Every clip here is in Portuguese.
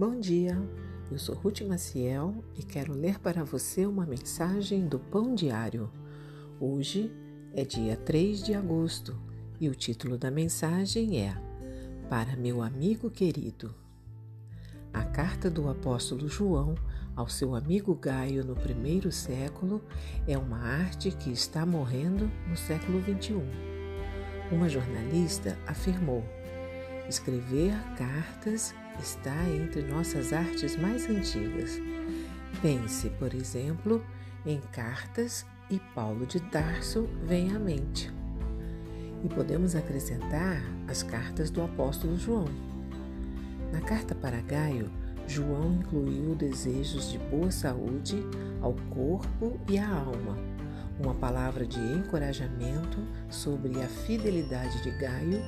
Bom dia, eu sou Ruth Maciel e quero ler para você uma mensagem do Pão Diário. Hoje é dia 3 de agosto e o título da mensagem é Para meu amigo querido. A carta do apóstolo João ao seu amigo Gaio no primeiro século é uma arte que está morrendo no século XXI. Uma jornalista afirmou Escrever cartas está entre nossas artes mais antigas. Pense, por exemplo, em cartas e Paulo de Tarso vem à mente. E podemos acrescentar as cartas do apóstolo João. Na carta para Gaio, João incluiu desejos de boa saúde ao corpo e à alma, uma palavra de encorajamento sobre a fidelidade de Gaio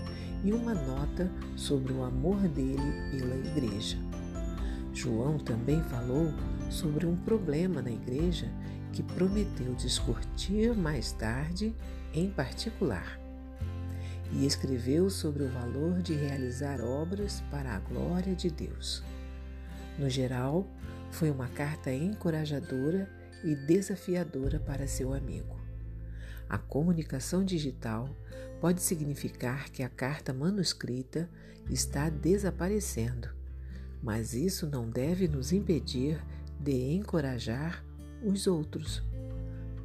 e uma nota sobre o amor dele pela igreja. João também falou sobre um problema na igreja que prometeu discutir mais tarde, em particular. E escreveu sobre o valor de realizar obras para a glória de Deus. No geral, foi uma carta encorajadora e desafiadora para seu amigo. A comunicação digital pode significar que a carta manuscrita está desaparecendo, mas isso não deve nos impedir de encorajar os outros.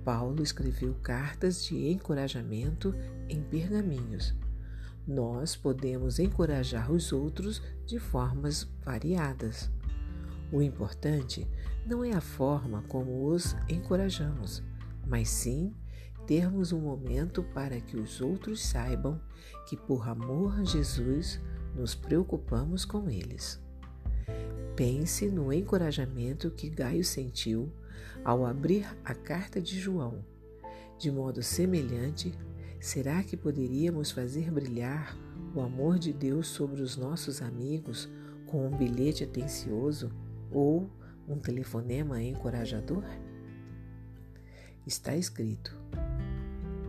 Paulo escreveu cartas de encorajamento em pergaminhos. Nós podemos encorajar os outros de formas variadas. O importante não é a forma como os encorajamos, mas sim termos um momento para que os outros saibam que, por amor a Jesus, nos preocupamos com eles. Pense no encorajamento que Gaio sentiu ao abrir a carta de João. De modo semelhante, será que poderíamos fazer brilhar o amor de Deus sobre os nossos amigos com um bilhete atencioso ou um telefonema encorajador? Está escrito: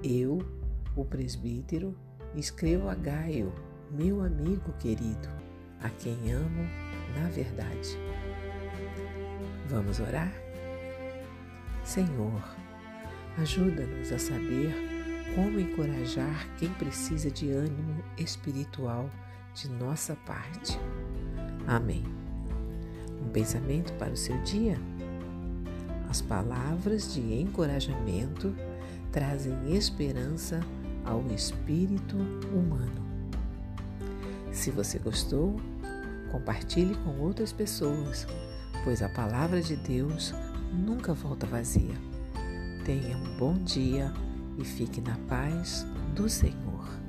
eu, o presbítero, escrevo a Gaio, meu amigo querido, a quem amo na verdade. Vamos orar? Senhor, ajuda-nos a saber como encorajar quem precisa de ânimo espiritual de nossa parte. Amém. Um pensamento para o seu dia? As palavras de encorajamento trazem esperança ao espírito humano. Se você gostou, compartilhe com outras pessoas, pois a palavra de Deus nunca volta vazia. Tenha um bom dia e fique na paz do Senhor.